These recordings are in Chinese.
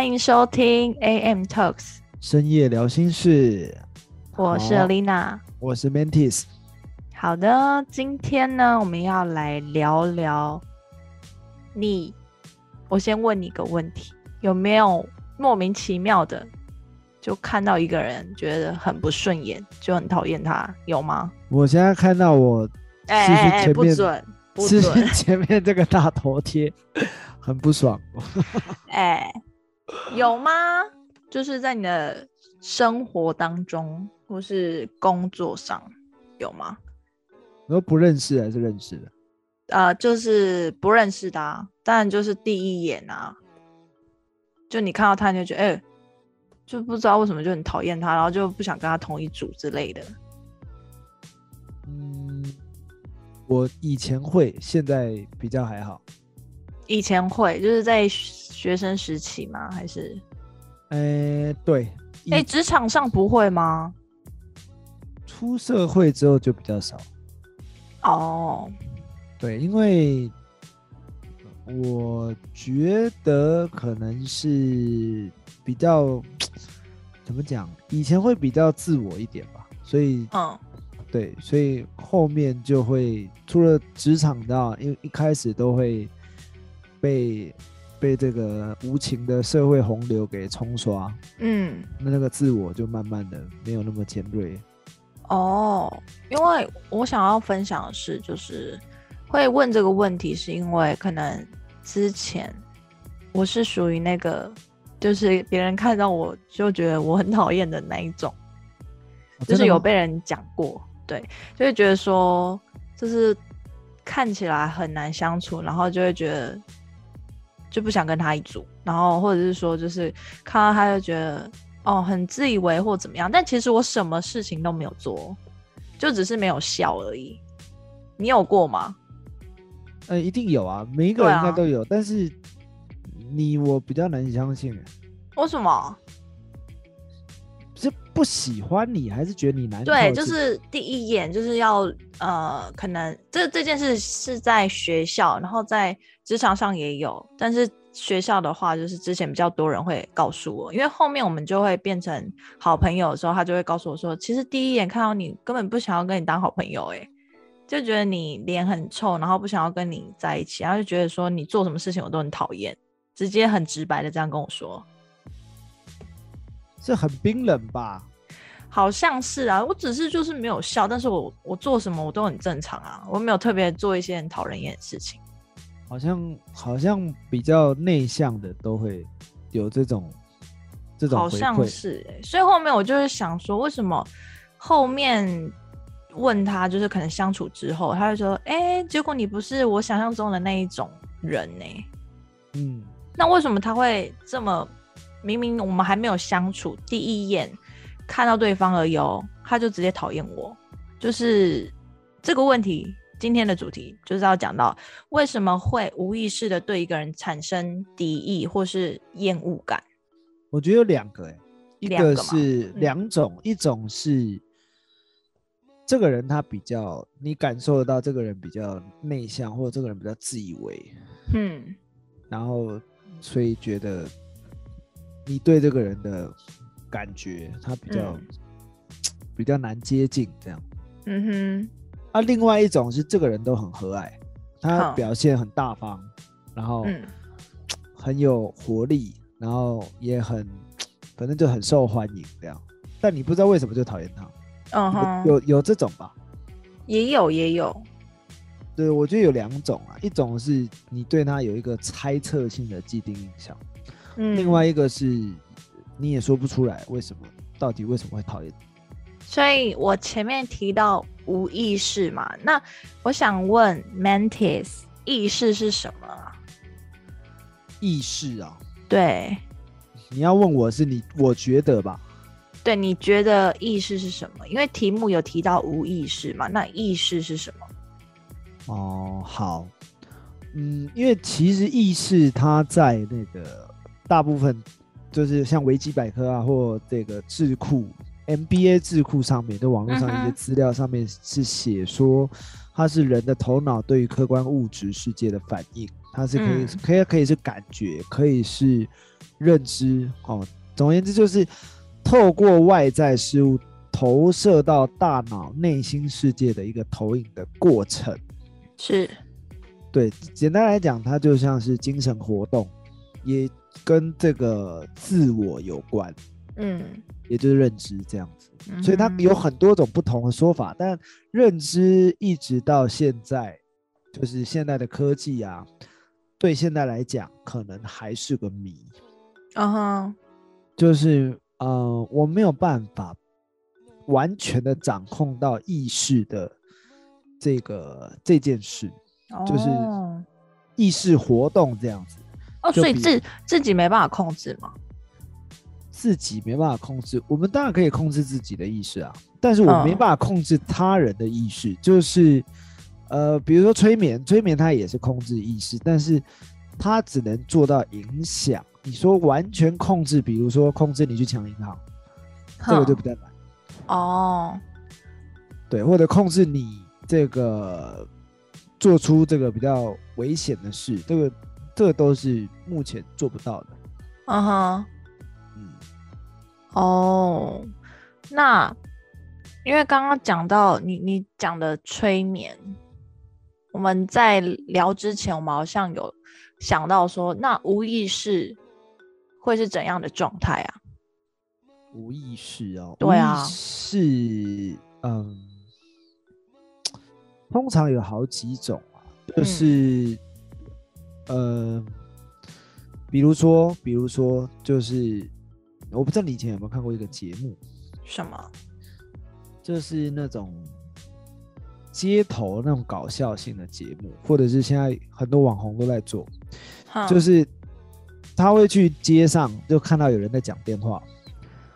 欢迎收听 AM Talks，深夜聊心事，我是好 Lina。我是 Mantis。好的，今天呢，我们要来聊聊你。我先问你个问题，有没有莫名其妙的就看到一个人觉得很不顺眼，就很讨厌他，有吗？我现在看到我哎不准，不视准！前面这个大头贴，很不爽。哎，有吗？就是在你的生活当中或是工作上有吗？你说不认识还是认识的？呃，就是不认识的、啊，当然就是第一眼啊，就你看到他你就觉得，哎、就不知道为什么就很讨厌他，然后就不想跟他同一组之类的。嗯，我以前会，现在比较还好。以前会，就是在学生时期吗？还是哎，对，哎，以职场上不会吗？出社会之后就比较少。哦，对，因为我觉得可能是比较怎么讲，以前会比较自我一点吧，所以嗯，对，所以后面就会除了职场的，因为一开始都会被被这个无情的社会洪流给冲刷，嗯，那那个自我就慢慢的没有那么尖锐。哦，因为我想要分享的是，就是会问这个问题，是因为可能之前我是属于那个，就是别人看到我就觉得我很讨厌的那一种，就是有被人讲过，对，就会觉得说，就是看起来很难相处，然后就会觉得就不想跟他一组，然后或者是说，就是看到他就觉得哦很自以为或怎么样，但其实我什么事情都没有做，就只是没有笑而已。你有过吗？呃，一定有啊，每一个对人应该啊都有，但是你我比较难相信欸，为什么？是不喜欢你，还是觉得你难靠对，就是第一眼就是要呃，可能这这件事是在学校，然后在职场上也有，但是学校的话，就是之前比较多人会告诉我，因为后面我们就会变成好朋友的时候，他就会告诉我说，其实第一眼看到你根本不想要跟你当好朋友、欸，就觉得你脸很臭，然后不想要跟你在一起，然后就觉得说你做什么事情我都很讨厌，直接很直白的这样跟我说。是很冰冷吧？好像是啊，我只是就是没有笑，但是我我做什么我都很正常啊，我没有特别做一些很讨人厌的事情。好像好像比较内向的都会有这种这种好像。是、欸，所以后面我就是想说，为什么后面问他，就是可能相处之后，他就说，哎、结果你不是我想象中的那一种人呢、嗯，那为什么他会这么？明明我们还没有相处，第一眼看到对方而已哦，他就直接讨厌我。就是这个问题，今天的主题就是要讲到为什么会无意识的对一个人产生敌意或是厌恶感。我觉得有两个、欸，一个是嗯两种，一种是这个人他比较，你感受得到这个人比较内向，或者这个人比较自以为，嗯，然后所以觉得你对这个人的感觉，他比较、嗯。比较难接近这样。嗯哼。啊，另外一种是这个人都很和蔼，他表现很大方，然后，嗯，很有活力，然后也很，反正就很受欢迎这样。但你不知道为什么就讨厌他，嗯哼，有有有这种吧？也有也有，对，我觉得有两种啊，一种是你对他有一个猜测性的既定印象，嗯，另外一个是你也说不出来为什么，到底为什么会讨厌。所以我前面提到无意识嘛，那我想问 Mantis，意识是什么啊？意识啊，对，你要问我是你，我觉得吧，对，你觉得意识是什么？因为题目有提到无意识嘛，那意识是什么？哦，好，嗯，因为其实意识它在那个大部分就是像维基百科啊，或这个智库、MBA 智库上面，就网络上一些资料上面是写说，它是人的头脑对于客观物质世界的反应。它是可以、嗯可以可以是感觉，可以是认知哦。总而言之，就是透过外在事物投射到大脑内心世界的一个投影的过程。是，对，简单来讲，它就像是精神活动，也跟这个自我有关，嗯，也就是认知这样子。嗯所以它有很多种不同的说法，但认知一直到现在，就是现在的科技啊，对现在来讲可能还是个谜，嗯哼，就是呃，我没有办法完全的掌控到意识的这个这件事，就是哦。意识活动这样子。哦，所以自自己没办法控制吗。自己没办法控制，我们当然可以控制自己的意识啊，但是我没嗯办法控制他人的意识，就是呃，比如说催眠，催眠它也是控制意识，但是它只能做到影响。你说完全控制，比如说控制你去抢银行，这个就比较难，哦，对，或者控制你这个做出这个比较危险的事，这个这个都是目前做不到的。嗯哼，嗯，哦，那因为刚刚讲到你你讲的催眠，我们在聊之前，我们好像有想到说，那无意识会是怎样的状态啊？无意识哦，对啊是，嗯，通常有好几种啊，就是，呃，比如说，比如说，就是我不知道你以前有没有看过一个节目，什么？就是那种街头那种搞笑性的节目，或者是现在很多网红都在做，哼。就是他会去街上就看到有人在讲电话，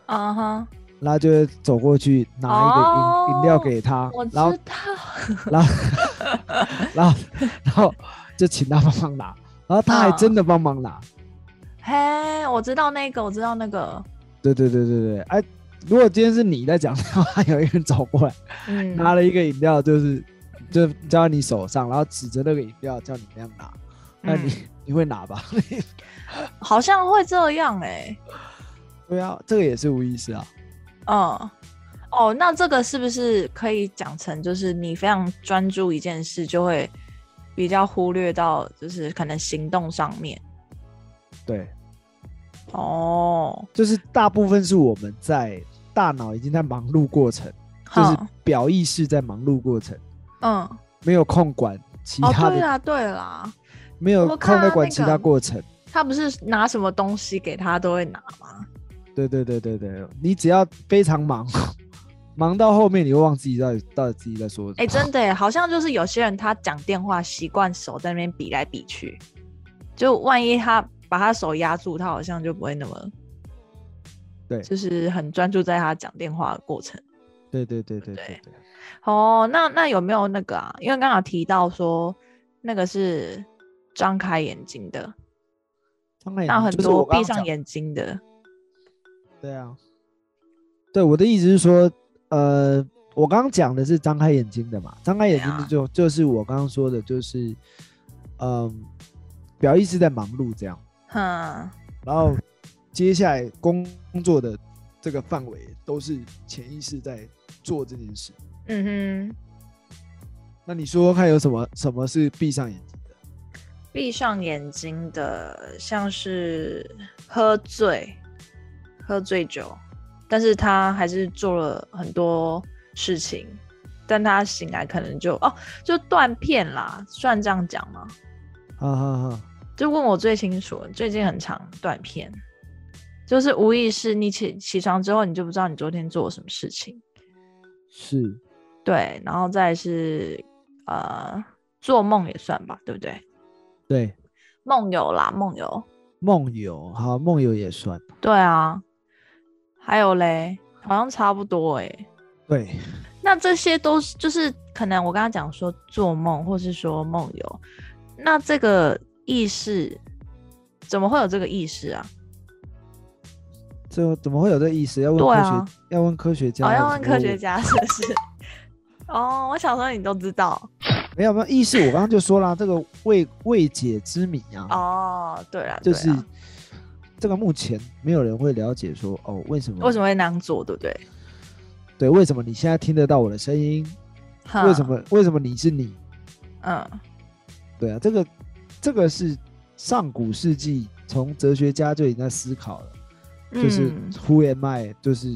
啊哈，然后就会走过去拿一个饮饮、料哦给他然后道，然后 然后 然后就请他帮忙拿，然后他还嗯。真的帮忙拿。嘿，我知道那个，我知道那个，对对对对对，哎，如果今天是你在讲的话，有一个人走过来嗯，拿了一个饮料，就是就交在你手上，然后指着那个饮料叫你那样拿，那你、嗯。你会拿吧？好像会这样哎、对啊，这个也是无意识啊。嗯，哦，那这个是不是可以讲成，就是你非常专注一件事，就会比较忽略到，就是可能行动上面。对，哦，就是大部分是我们在大脑已经在忙碌过程，就是表意识在忙碌过程，嗯，没有空管其哦，他的，对啦，对啦，没有空在管其那个他过程。他不是拿什么东西给他都会拿吗？对对对对对，你只要非常忙，忙到后面你会忘记在到底到底自己在说。哎、真的耶，好像就是有些人他讲电话习惯手在那边比来比去，就万一他把他手压住，他好像就不会那么，对就是很专注在他讲电话的过程。对对对对对哦，那那有没有那个啊？因为刚刚提到说那个是张开眼睛的，张开那很眼睛那很多闭上眼睛的。对啊，对我的意思是说，呃，我刚刚讲的是张开眼睛的嘛，张开眼睛就、就是我刚刚说的，就是嗯，表意识在忙碌这样，哼，然后接下来工作的这个范围都是潜意识在做这件事。嗯哼，那你说说看有什么什么是闭上眼睛的？闭上眼睛的，像是喝醉，喝醉酒，但是他还是做了很多事情，但他醒来可能就哦，就断片啦，算这样讲吗？哈哈哈，就问我最清楚，最近很常断片，就是无意识，你起起床之后，你就不知道你昨天做了什么事情，是对，然后再是呃做梦也算吧，对不对？对梦游啦，梦游，梦游，好梦游也算，对啊，还有嘞，好像差不多哎、对，那这些都是就是可能我刚刚讲说做梦，或是说梦游，那这个意识怎么会有这个意识啊？这怎么会有这意识？要问科学，要问科学家，哦，要问科学家。是不是？哦，我想说你都知道，没有没有意识，我刚刚就说了，这个未未解之谜啊，哦，对了，就是这个目前没有人会了解说哦，为什么为什么会那样做，对不对？对为什么你现在听得到我的声音？为什？么为什么你是你？嗯，对啊，这个这个是上古世纪从哲学家就已经在思考了，就是嗯 Who am I？就是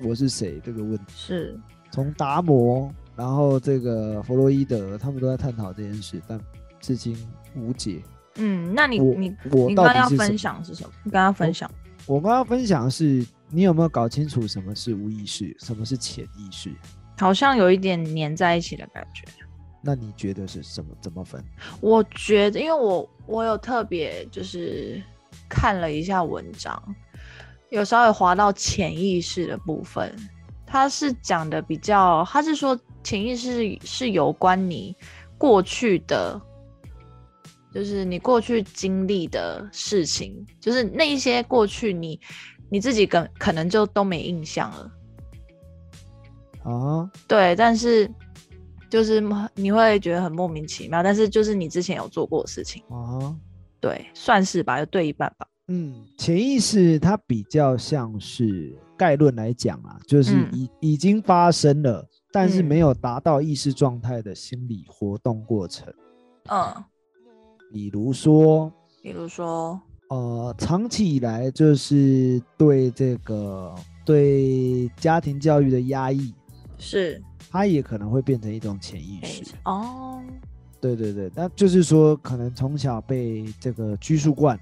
我是谁这个问题。是从达摩，然后这个弗洛伊德，他们都在探讨这件事，但至今无解。嗯，那你我你我你刚刚要分享是什么？你刚刚分享我刚刚分享的是，你有没有搞清楚什么是无意识，什么是潜意识？好像有一点粘在一起的感觉。那你觉得是什么？怎么分？我觉得，因为我我有特别就是看了一下文章，有稍微划到潜意识的部分，他是讲的比较，他是说潜意识是有关你过去的，就是你过去经历的事情，就是那一些过去你你自己可可能就都没印象了。啊，对，但是就是你会觉得很莫名其妙，但是就是你之前有做过的事情，啊，对，算是吧，就对一半吧。嗯，潜意识它比较像是概论来讲啊，就是嗯已、已经发生了，但是嗯没有达到意识状态的心理活动过程。嗯，比如说，比如说，呃，长期以来就是对这个对家庭教育的压抑，是它也可能会变成一种潜意识。哦，对对对，那就是说，可能从小被这个拘束惯，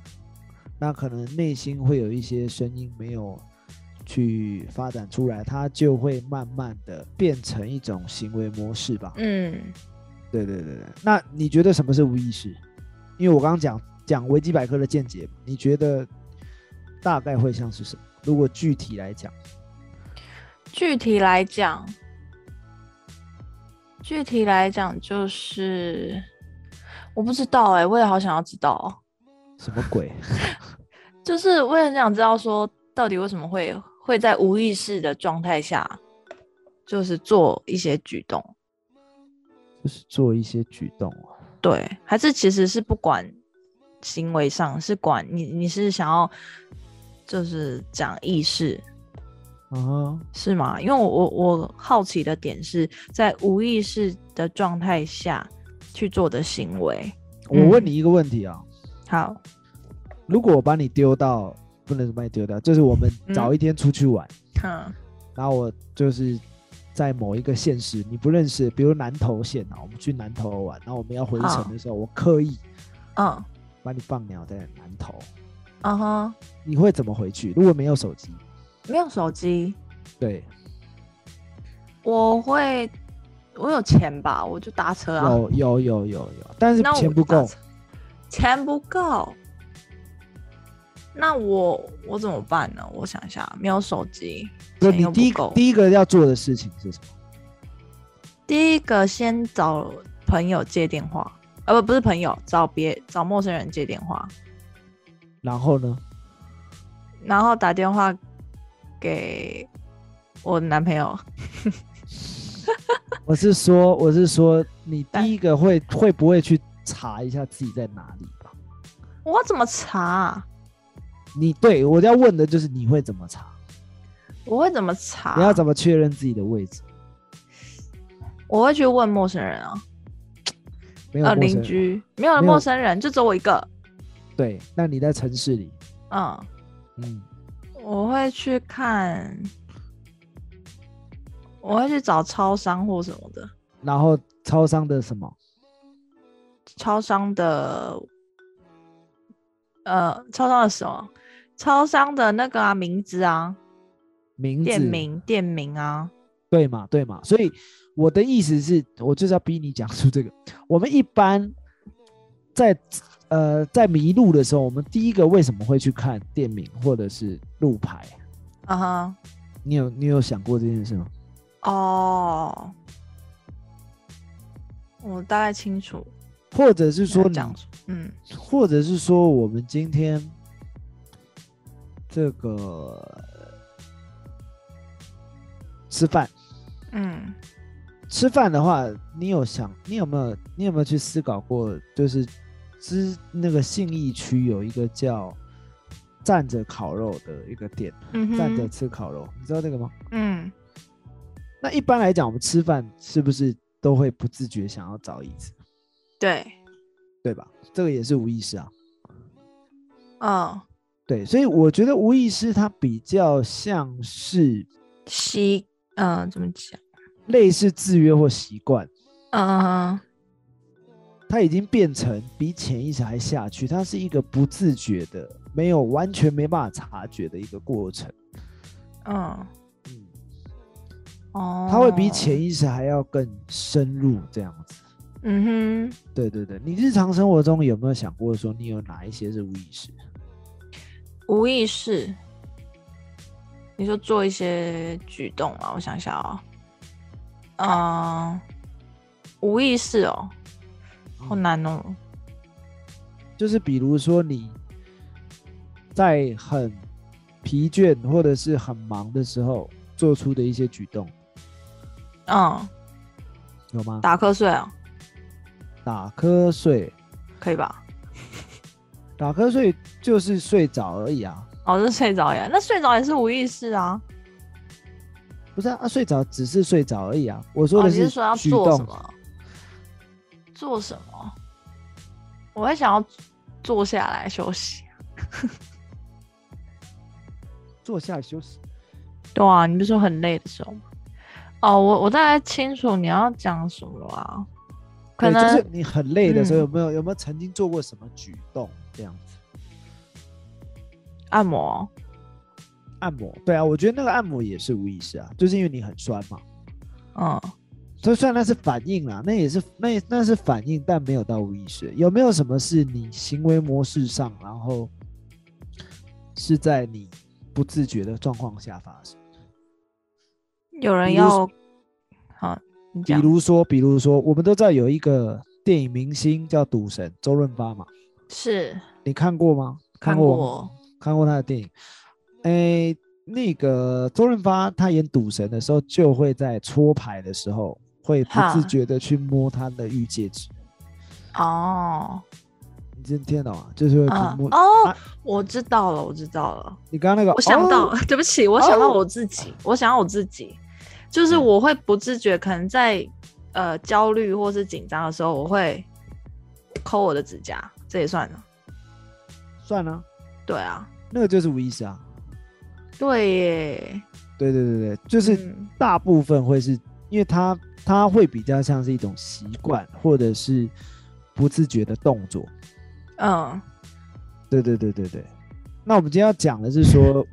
那可能内心会有一些声音没有去发展出来，它就会慢慢的变成一种行为模式吧。嗯，对对对对，那你觉得什么是无意识？因为我刚刚讲讲维基百科的见解，你觉得大概会像是什么？如果具体来讲，具体来讲，具体来讲就是我不知道哎、我也好想要知道哦，什么鬼？就是我也很想知道说，到底为什么会会在无意识的状态下，就是做一些举动。就是做一些举动啊。对，还是其实是不管行为上，是管你你是想要就是讲意识啊哈，是吗？因为我我我好奇的点是在无意识的状态下去做的行为。嗯我问你一个问题啊，好，如果我把你丢到，不能把你丢掉，就是我们嗯早一天出去玩，嗯然后我就是在某一个县市你不认识，比如南投县啊，我们去南投玩，然后我们要回好程的时候，我刻意嗯。把你放鸟在南投，嗯哼，你会怎么回去？如果没有手机，没有手机，对，我会我有钱吧，我就搭车啊。有有有有有，但是钱不够。钱不够。那我我怎么办呢？我想一下，没有手机，不是钱你第一又不够。第一个要做的事情是什么？第一个先找朋友借电话，呃不不是朋友，找别找陌生人借电话，然后呢？然后打电话给我男朋友。我是说，我是说，你第一个会会不会去查一下自己在哪里吧？我怎么查啊、你对我要问的就是你会怎么查？我会怎么查？你要怎么确认自己的位置？我会去问陌生人啊，呃，没有陌生人邻居没有没有陌生人，就只有我一个。对，那你在城市里，嗯，嗯，我会去看，我会去找超商或什么的，然后超商的什么？超商的，呃，超商的什么？超商的那个啊，名字啊，名字店名，店名啊，对嘛对嘛？所以我的意思是，我就是要逼你讲出这个。我们一般在呃在迷路的时候，我们第一个为什么会去看店名或者是路牌？啊哈，你有你有想过这件事吗？哦，我大概清楚。或者是说嗯或者是说我们今天这个吃饭嗯吃饭的话，你有想，你有没有，你有没有去思考过，就是之那个信义区有一个叫站着烤肉的一个店，嗯站着，吃烤肉，你知道这个吗？嗯，那一般来讲，我们吃饭是不是都会不自觉想要找椅子，对，对吧？这个也是无意识啊。嗯，对，所以我觉得无意识它比较像是习，嗯，怎么讲？类似制约或习惯，嗯，它已经变成比潜意识还下去，它是一个不自觉的，没有完全没办法察觉的一个过程。嗯，嗯，哦，它会比潜意识还要更深入这样子。嗯哼，对对对，你日常生活中有没有想过说，你有哪一些是无意识？无意识，你说做一些举动啊？我想想啊、嗯，无意识哦，好难哦。就是比如说你在很疲倦或者是很忙的时候做出的一些举动，嗯，有吗？打瞌睡啊，打瞌睡，可以吧？打瞌睡就是睡着而已啊，哦，是睡着呀，那睡着也是无意识啊。不是啊，啊睡着只是睡着而已啊。我说你是说要做什么？做什么？我会想要坐下来休息。坐下休息。对啊，你不是说很累的时候吗？哦，我我大概清楚你要讲什么啊。可对，能就是你很累的时候，嗯有没有有没有曾经做过什么举动这样子？按摩，按摩，对啊，我觉得那个按摩也是无意识啊，就是因为你很酸嘛。嗯，所以虽然那是反应啦，那也是那那是反应，但没有到无意识。有没有什么是你行为模式上，然后是在你不自觉的状况下发生？有人要，好，你比。如说，比如说，我们都知道有一个电影明星叫赌神周润发嘛，是你看过吗？看过看过他的电影。诶，那个周润发他演赌神的时候，就会在搓牌的时候，会不自觉的去摸他的玉戒指。哦，你真听得懂吗？就是会去嗯，摸。哦啊，我知道了，我知道了。你刚刚那个，我想到，哦对不起，我想到哦我自己，我想到我自己，就是嗯我会不自觉，可能在呃焦虑或是紧张的时候，我会抠我的指甲，这也算了。算了，对啊，那个就是无意识啊。对耶，对对对对，就是嗯大部分会是因为它它会比较像是一种习惯，或者是不自觉的动作。嗯，对对对对对。那我们今天要讲的是说，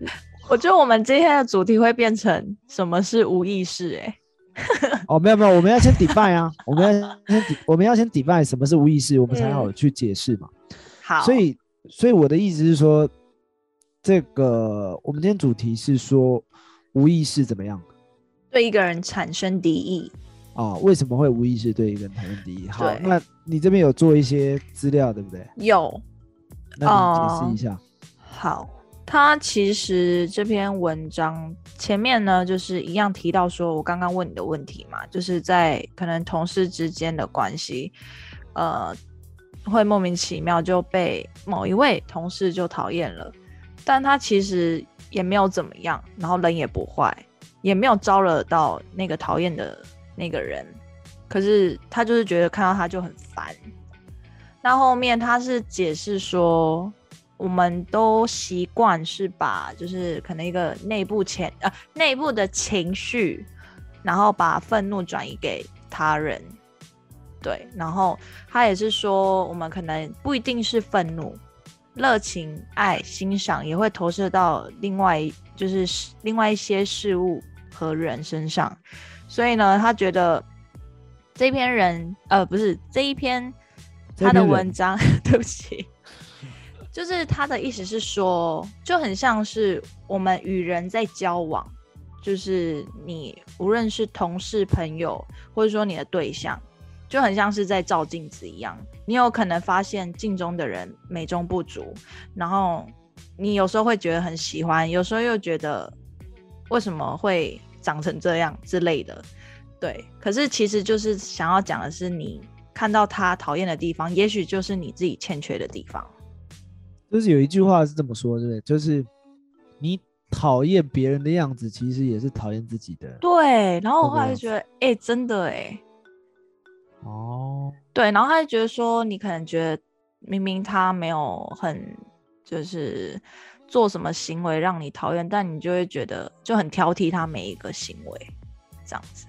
我觉得我们今天的主题会变成什么是无意识？哎，哦，没有没有，我们要先 define 啊，我们要 先我们要先 define 什么是无意识，我们才好嗯去解释嘛。好，所以，所以我的意思是说，这个我们今天主题是说无意识怎么样对一个人产生敌意，啊、为什么会无意识对一个人产生敌意？好，那你这边有做一些资料，对不对？有那你哦解释一下。好，他其实这篇文章前面呢，就是一样提到说，我刚刚问你的问题嘛，就是在可能同事之间的关系，呃，会莫名其妙就被某一位同事就讨厌了，但他其实也没有怎么样，然后人也不坏，也没有招惹到那个讨厌的那个人，可是他就是觉得看到他就很烦。那后面他是解释说，我们都习惯是把就是可能一个内部情呃内部的情绪，然后把愤怒转移给他人，对，然后他也是说，我们可能不一定是愤怒，热情、爱、欣赏也会投射到另外就是另外一些事物和人身上，所以呢，他觉得这篇人呃不是这一篇他的文章，对不起，就是他的意思是说，就很像是我们与人在交往，就是你无论是同事、朋友，或者说你的对象，就很像是在照镜子一样。你有可能发现镜中的人美中不足，然后你有时候会觉得很喜欢，有时候又觉得为什么会长成这样之类的。对，可是其实就是想要讲的是，你看到他讨厌的地方，也许就是你自己欠缺的地方。就是有一句话是这么说，对不对？就是你讨厌别人的样子，其实也是讨厌自己的。对，然后我后来就觉得，哎、真的哎、哦，对，然后他就觉得说，你可能觉得明明他没有很就是做什么行为让你讨厌，但你就会觉得就很挑剔他每一个行为这样子。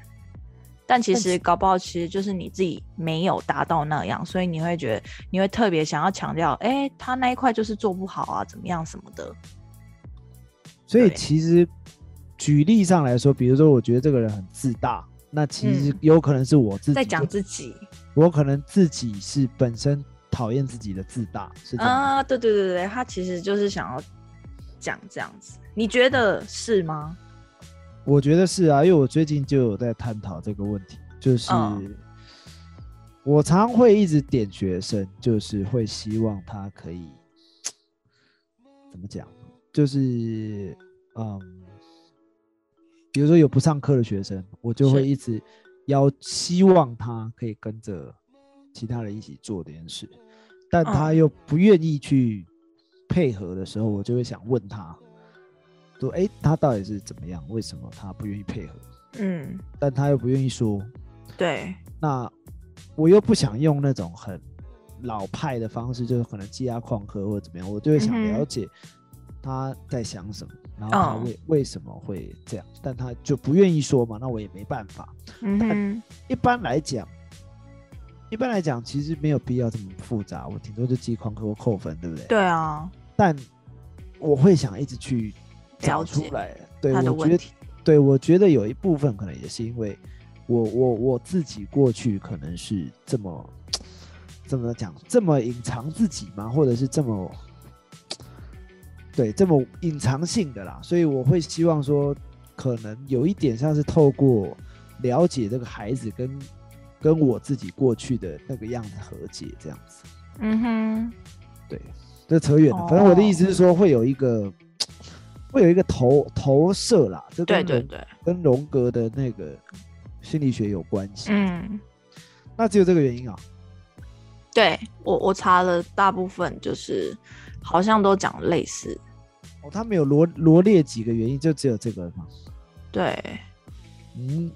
但其但实搞不好，其实就是你自己没有达到那样，所以你会觉得你会特别想要强调，哎、他那一块就是做不好啊，怎么样什么的。所以其实举例上来说，比如说我觉得这个人很自大，那其实嗯有可能是我自己在讲自己我可能自己是本身讨厌自己的自大，是。啊，对对对对，他其实就是想要讲这样子，你觉得是吗？我觉得是啊，因为我最近就有在探讨这个问题，就是嗯我常会一直点学生，就是会希望他可以怎么讲，就是嗯，比如说有不上课的学生，我就会一直要希望他可以跟着其他人一起做这件事，但他嗯又不愿意去配合的时候，我就会想问他。说，哎、他到底是怎么样？为什么他不愿意配合？嗯，但他又不愿意说，对，那我又不想用那种很老派的方式，就是可能积压旷课或者怎么样，我就会想了解他在想什么，然后他嗯为、为什么会这样，但他就不愿意说嘛，那我也没办法。嗯哼，一般来讲，一般来讲，其实没有必要这么复杂，我顶多就记旷课或扣分，对不对？对啊，但我会想一直去找出来，对我觉得，对，我觉得有一部分可能也是因为我我我自己过去可能是这么怎么讲，这么隐藏自己嘛，或者是这么对这么隐藏性的啦，所以我会希望说，可能有一点像是透过了解这个孩子跟跟我自己过去的那个样子和解这样子。嗯哼，对，这扯远了。反正我的意思是说，会有一个会有一个投投射啦，这对对对，跟荣格的那个心理学有关系。嗯，那只有这个原因啊？对我我查了大部分就是好像都讲类似，哦，他没有罗罗列几个原因，就只有这个吗？对，嗯，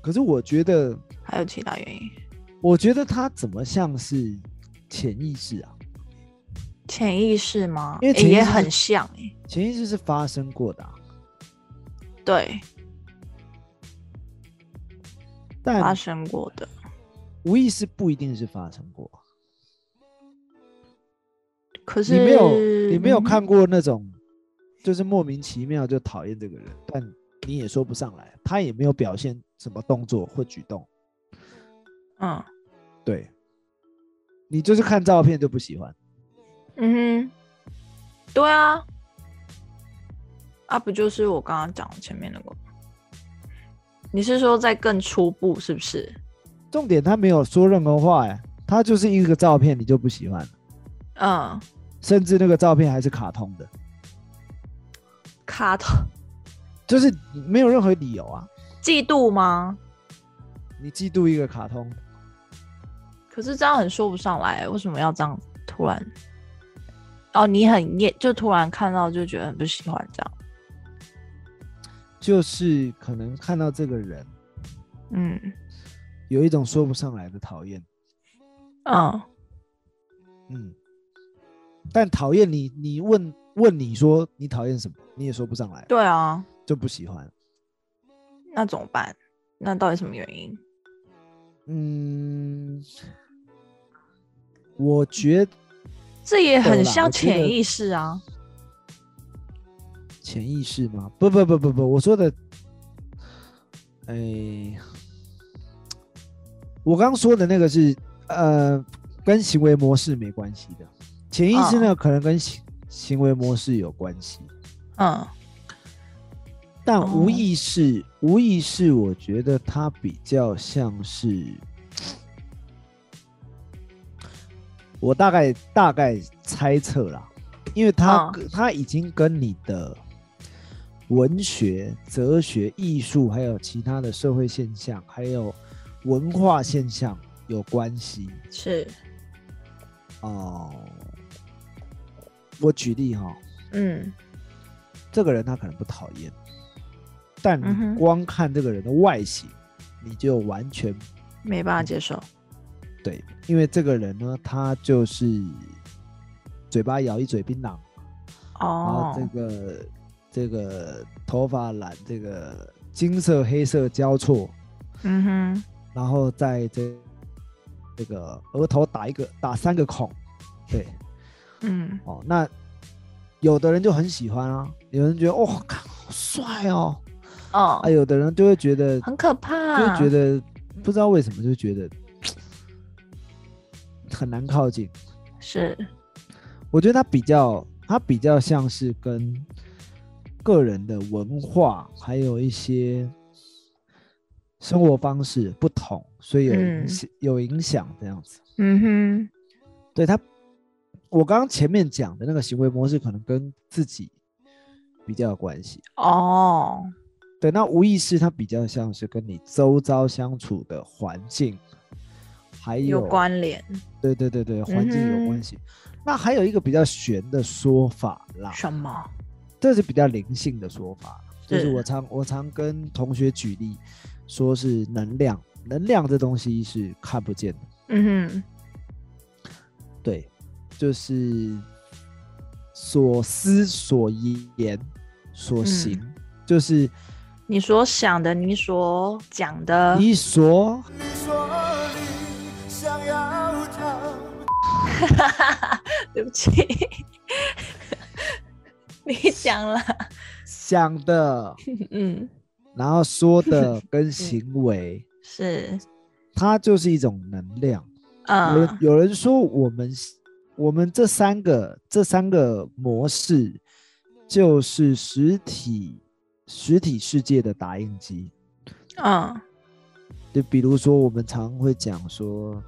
可是我觉得，还有其他原因，我觉得他怎么像是潜意识啊？潜意识吗？因为也很像哎、潜意识是发生过的、啊，对，发生过的，无意识不一定是发生过。可是你没有，你没有嗯看过那种，就是莫名其妙就讨厌这个人，但你也说不上来，他也没有表现什么动作或举动，嗯。对，你就是看照片就不喜欢。嗯哼，对啊，啊不就是我刚刚讲的前面那个？你是说在更初步是不是？重点他没有说任何话，哎，他就是一个照片，你就不喜欢了，嗯，甚至那个照片还是卡通的，卡通 就是没有任何理由啊，嫉妒吗？你嫉妒一个卡通，可是这样很说不上来，为什么要这样突然？哦，你很厌，就突然看到就觉得很不喜欢这样。就是可能看到这个人嗯有一种说不上来的讨厌，嗯嗯，但讨厌你，你问问你说你讨厌什么，你也说不上来，对啊，就不喜欢。那怎么办？那到底什么原因？嗯，我觉得这也很像潜意识啊。潜意识吗？不不不不不，我说的，哎，我刚刚说的那个是呃，跟行为模式没关系的，潜意识呢、可能跟行行为模式有关系，嗯。但无哦。意识，无意识，我觉得它比较像是，我大概大概猜测啦，因为他、嗯它已经跟你的文学、哲学、艺术，还有其他的社会现象，还有文化现象有关系。是，哦，我举例哈，嗯这个人他可能不讨厌，但你光看这个人的外形，你就完全没办法接受。对，因为这个人呢，他就是嘴巴咬一嘴槟榔，哦。然后哦这，个这个头发染这个金色黑色交错，嗯哼，然后在这这个额头打一个打三个孔，对嗯。哦，那有的人就很喜欢啊，有人觉得哦，看好帅哦，哦。啊，，有的人就会觉得很可怕，就会觉得。不知道为什么就觉得很难靠近。是，我觉得它比较，它比较像是跟个人的文化还有一些生活方式不同，所以有影嗯响、有影响这样子。嗯哼，对他，我刚刚前面讲的那个行为模式，可能跟自己比较有关系。哦，对，那无意识它比较像是跟你周遭相处的环境，还有有关联，对对对对，环境有关系。那还有一个比较玄的说法啦，什么？这是比较灵性的说法，就是是我常我常跟同学举例，说是能量，能量这东西是看不见的，嗯哼，对，就是所思所言所行，嗯就是你所想的，你所讲的，你所 对不起，你讲了，想的，嗯，然后说的跟行为，是，它就是一种能量。有人嗯，有人说我们我们这三个这三个模式就是实体实体世界的打印机。嗯，就比如说我们常会讲说，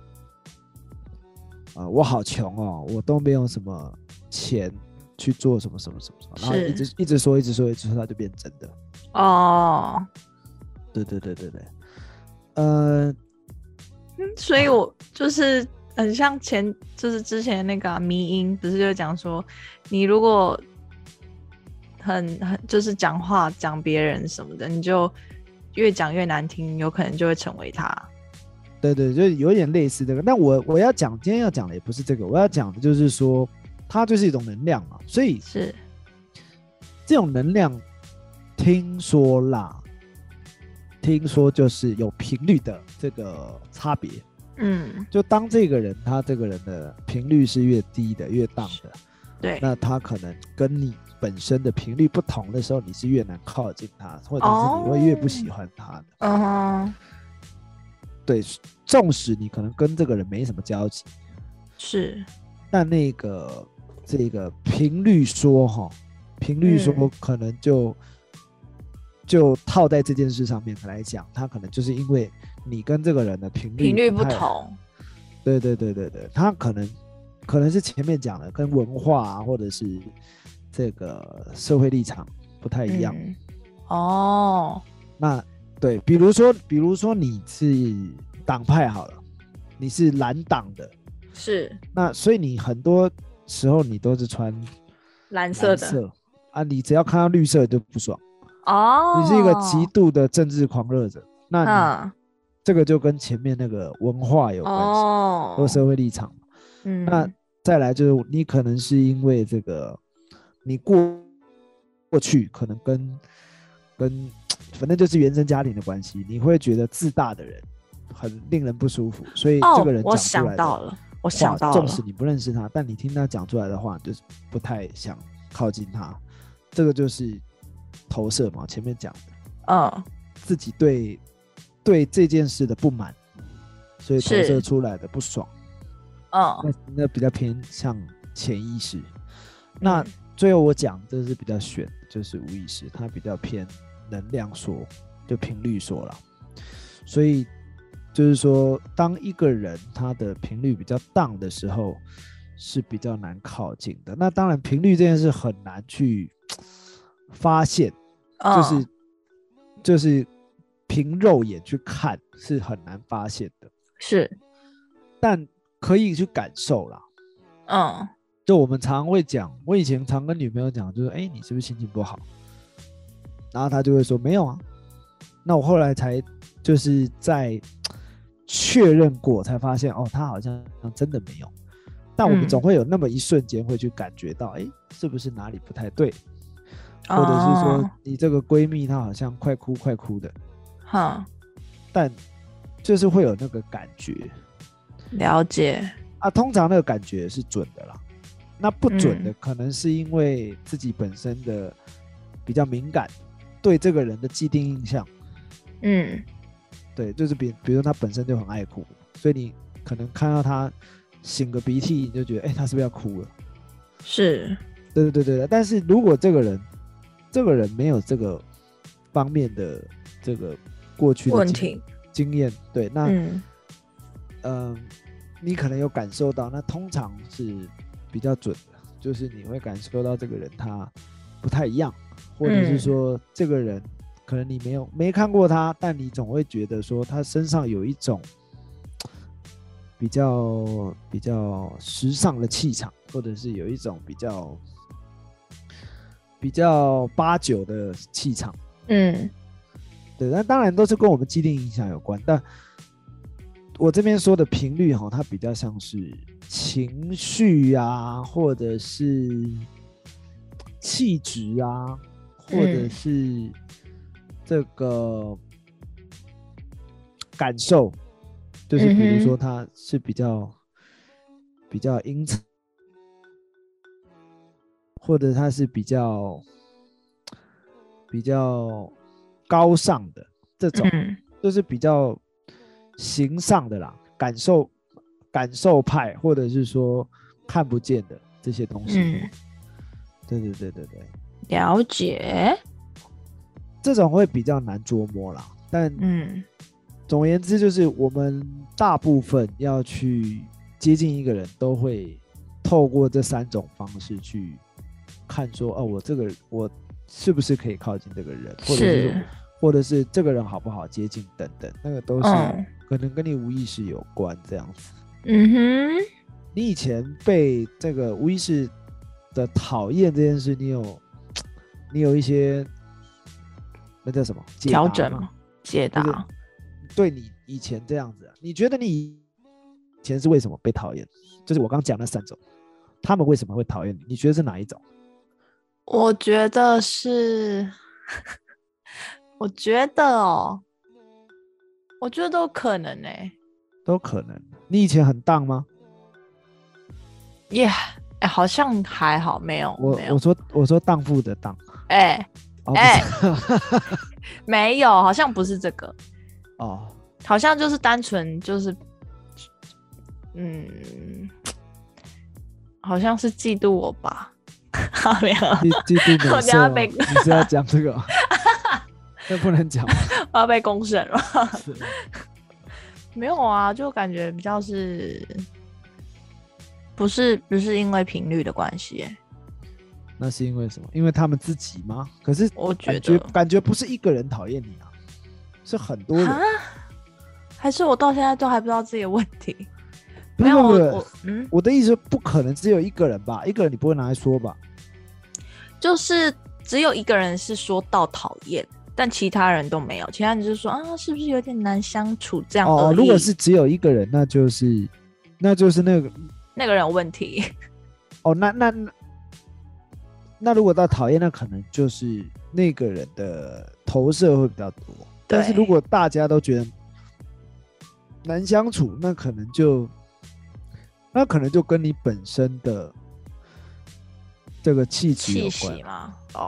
啊、我好穷哦，我都没有什么钱去做什么什么什么什么，然后一直一直说一直说一直说，它就变真的。哦，对对对对对，呃，所以我就是很像前，就是之前那个啊迷音，不是就讲说，你如果很很就是讲话讲别人什么的，你就越讲越难听，有可能就会成为他。对对，就有点类似这个。那我我要讲，今天要讲的也不是这个，我要讲的就是说，它就是一种能量嘛。所以是，这种能量，听说啦，听说就是有频率的这个差别。嗯，就当这个人他这个人的频率是越低的、越荡的，对，那他可能跟你本身的频率不同的时候，你是越难靠近他，或者是你会越不喜欢他的。嗯哼，对，纵使你可能跟这个人没什么交集，是，但那个这个频率说哈，频率说嗯。可能就、就套在这件事上面来讲，他可能就是因为你跟这个人的频率频率不同，对对对对对，他可能可能是前面讲的跟文化啊，或者是这个社会立场不太一样。嗯。哦，那对，比如说比如说你是党派好了，你是蓝党的，是。那所以你很多时候你都是穿蓝色的，蓝色。啊，你只要看到绿色就不爽，哦，你是一个极度的政治狂热者，那你嗯，这个就跟前面那个文化有关系，哦，或社会立场。嗯，那再来就是你可能是因为这个，你过过去可能跟跟反正就是原生家庭的关系，你会觉得自大的人很令人不舒服，所以哦这个人，讲出来的想到了，我话想到了。纵使，你不认识他，但你听他讲出来的话，你就是不太想靠近他，这个就是投射嘛，前面讲的。嗯，自己对对这件事的不满，所以投射出来的不爽。嗯，那那比较偏向潜意识。那嗯。最后我讲这是比较选，就是无意识，它比较偏能量说，就频率说了。所以就是说，当一个人他的频率比较荡的时候，是比较难靠近的。那当然，频率这件事很难去发现，就是嗯就是凭肉眼去看是很难发现的，是，但可以去感受啦。嗯就我们常会讲，我以前常跟女朋友讲，就是哎、诶你是不是心情不好？然后她就会说没有啊。那我后来才就是在确认过，才发现哦，她好像真的没有。但我们嗯总会有那么一瞬间会去感觉到，哎、是不是哪里不太对？或者是说哦你这个闺蜜她好像快哭快哭的，哼，但就是会有那个感觉了解，啊。通常那个感觉是准的啦，那不准的嗯可能是因为自己本身的比较敏感，对这个人的既定印象，嗯。对，就是比比如说他本身就很爱哭，所以你可能看到他擤个鼻涕，你就觉得哎、他是不是要哭了？是，对对对对，但是如果这个人这个人没有这个方面的这个过去的经问题，经验，对，那嗯。嗯，你可能有感受到，那通常是比较准的，就是你会感受到这个人他不太一样，或者是嗯说这个人可能你没有没看过他，但你总会觉得说他身上有一种比较比较时尚的气场，或者是有一种比较比较八九的气场。嗯对，那当然都是跟我们既定印象有关，但我这边说的频率哈，它比较像是情绪啊，或者是气质啊，或者嗯。是这个感受，就是比如说他是比较比较阴沉，或者他是比较比较高尚的这种，嗯就是比较形上的啦，感受感受派，或者是说看不见的这些东西。嗯，对对对对对，了解，这种会比较难捉摸啦。但嗯总而言之，就是我们大部分要去接近一个人，都会透过这三种方式去看说，哦，我这个我是不是可以靠近这个人，或者是是，或者是这个人好不好接近等等，那个都是嗯可能跟你无意识有关这样子。嗯哼，你以前被这个无意识的讨厌这件事，你有你有一些那叫什么调整吗？解就是答，对你以前这样子、啊，你觉得你以前是为什么被讨厌？就是我刚刚讲那三种，他们为什么会讨厌你？你觉得是哪一种？我觉得是，我觉得哦，我觉得都可能呢、都可能。你以前很荡吗？耶，哎，好像还好，没有，没有我我，说我说荡妇的荡，哎哎。是。没有，好像不是这个，哦，好像就是单纯就是，嗯，好像是嫉妒我吧，没有，嫉嫉妒我等美色吗下被你是要讲这个？吗？这不能讲。吗。我要被公审。了。没有啊，就感觉比较是，不是不是因为频率的关系耶，那是因为什么？因为他们自己吗？可是我觉得感觉不是一个人讨厌你啊，是很多人。啊，还是我到现在都还不知道自己的问题。没有我嗯，我的意思，不可能只有一个人吧？一个人你不会拿来说吧？就是只有一个人是说到讨厌，但其他人都没有，其他人就是说啊，是不是有点难相处这样哦，如果是只有一个人，那就是那就是那个那个人有问题，哦，那那那那如果到讨厌，那可能就是那个人的投射会比较多。但是如果大家都觉得难相处，那可能就那可能就跟你本身的这个气质有关。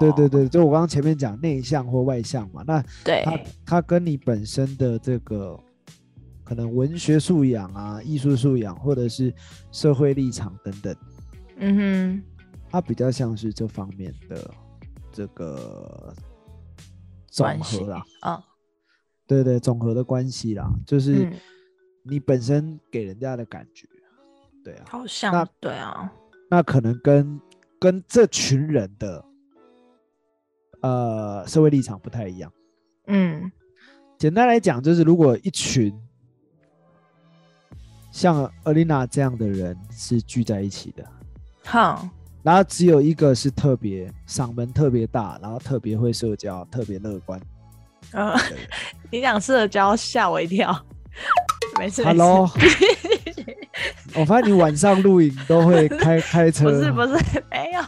对对对，就我刚刚前面讲内向或外向嘛，那对。它它跟你本身的这个可能文学素养啊、艺术素养，或者是社会立场等等，嗯它比较像是这方面的这个总和啦。哼，嗯对对，总和的关系啦，就是嗯，你本身给人家的感觉，对啊，好像那对啊，那可能跟跟这群人的呃社会立场不太一样。嗯简单来讲，就是如果一群像 Alina 这样的人是聚在一起的，哼，然后只有一个是特别嗓门特别大，然后特别会社交、特别乐观。呃，的人。你讲社交吓我一跳，没事 Hello，我发现你晚上录影都会开 开车，不是不是没有，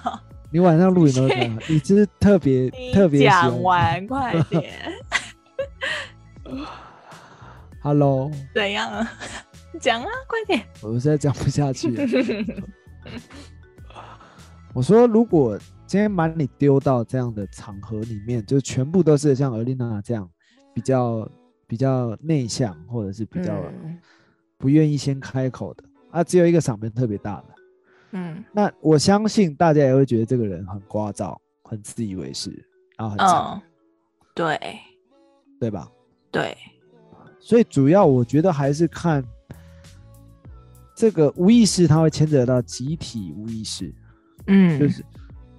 你晚上录影都会开，你就是特别特别讲完快点，Hello，怎样啊？讲啊，快点。我实在讲不下去了。我说，如果今天把你丢到这样的场合里面，就全部都是像 Alina 这样比较比较内向，或者是比较嗯。不愿意先开口的啊，只有一个嗓门特别大的，嗯。那我相信大家也会觉得这个人很聒噪、很自以为是，然后很吵，嗯，对。对吧？对，所以主要我觉得还是看这个无意识，它会牵扯到集体无意识，嗯，就是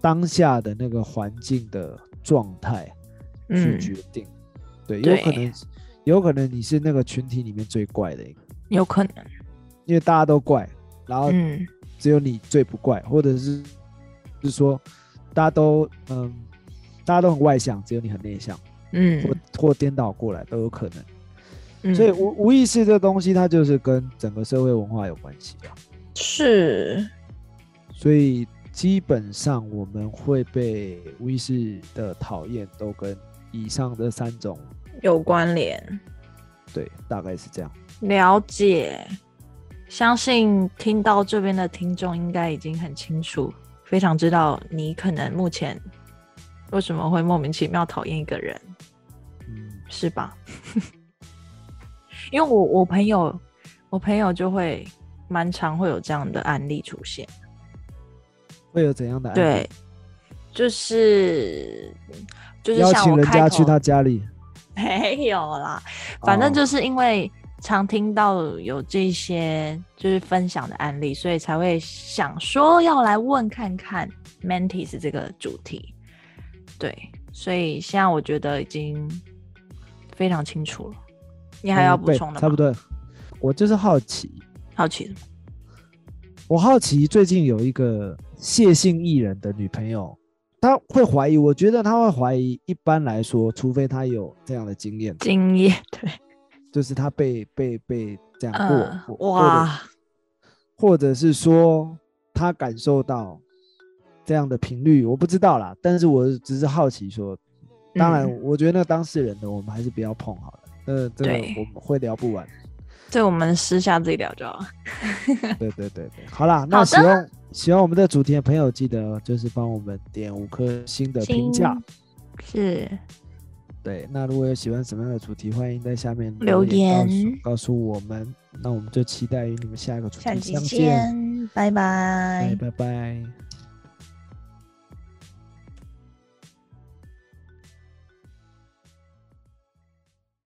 当下的那个环境的状态去嗯，决定。对，有可能有可能你是那个群体里面最怪的一个，有可能，因为大家都怪，然后嗯。只有你最不怪，或者是就是说大家都嗯大家都很外向，只有你很内向，嗯。或或颠倒过来都有可能。嗯，所以无无意识这东西，它就是跟整个社会文化有关系啊。是，所以基本上我们会被无意识的讨厌，都跟以上这三种有关联，对，大概是这样。了解。相信听到这边的听众应该已经很清楚，非常知道你可能目前为什么会莫名其妙讨厌一个人，嗯，是吧？因为我我朋友，我朋友就会蛮常会有这样的案例出现。会有怎样的案例对，就是就是邀请人家去他家里，没有啦，反正哦就是因为常听到有这些就是分享的案例，所以才会想说要来问看看 Mantis 这个主题。对，所以现在我觉得已经非常清楚了。你还要嗯对补充的吗？差不多。我就是好奇，好奇？我好奇最近有一个谢姓艺人的女朋友，她会怀疑，我觉得她会怀疑。一般来说，除非她有这样的经验，经验对，就是她被被被这样过，哇，或者是说他感受到这样的频率，我不知道啦。但是我只是好奇说，当然，嗯我觉得那个当事人的我们还是不要碰好了。呃，这个我们会聊不完。这我们私下自己聊就好。对对对对，好啦，那好的喜欢喜欢我们的主题的朋友，记得就是帮我们点五颗星的评价。是对，那如果有喜欢什么样的主题，欢迎在下面留言告诉我们。那我们就期待与你们下一个主题相见。见，拜拜拜拜拜。